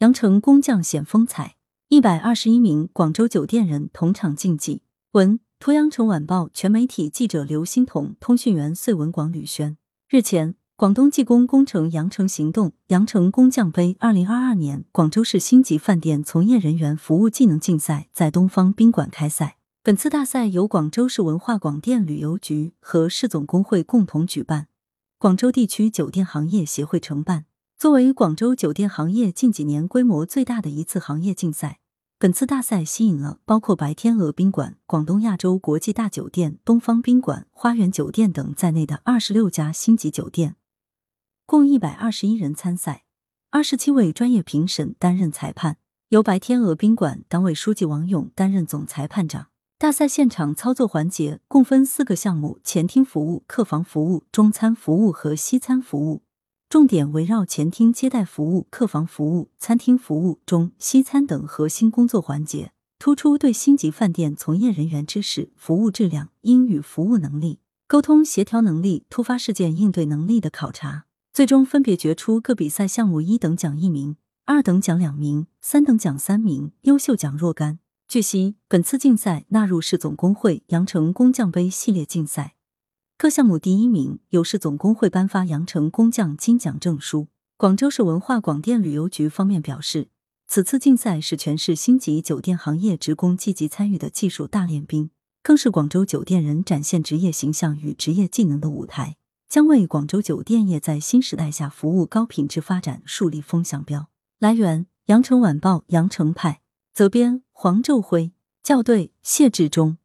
羊城工匠显风采，一百二十一名广州酒店人同场竞技。文：图羊城晚报全媒体记者刘欣彤，通讯员穗文广吕轩。日前，广东技工工程羊城行动羊城工匠杯二零二二年广州市星级饭店从业人员服务技能竞赛在东方宾馆开赛。本次大赛由广州市文化广电旅游局和市总工会共同举办。广州地区酒店行业协会承办。作为广州酒店行业近几年规模最大的一次行业竞赛，本次大赛吸引了包括白天鹅宾馆、广东亚洲国际大酒店、东方宾馆、花园酒店等在内的二十六家星级酒店，共一百二十一人参赛，二十七位专业评审担任裁判，由白天鹅宾馆党委书记王勇担任总裁判长。大赛现场操作环节共分四个项目：前厅服务、客房服务、中餐服务和西餐服务。重点围绕前厅接待服务、客房服务、餐厅服务、中西餐等核心工作环节，突出对星级饭店从业人员知识、服务质量、英语服务能力、沟通协调能力、突发事件应对能力的考察。最终分别决出各比赛项目一等奖一名，二等奖两名，三等奖三名，优秀奖若干。据悉，本次竞赛纳入市总工会羊城工匠杯系列竞赛，各项目第一名由市总工会颁发羊城工匠金奖证书。广州市文化广电旅游局方面表示，此次竞赛是全市星级酒店行业职工积极参与的技术大练兵，更是广州酒店人展现职业形象与职业技能的舞台，将为广州酒店业在新时代下服务高品质发展树立风向标。来源：羊城晚报羊城派。责编：黄昼辉，校对：谢志忠。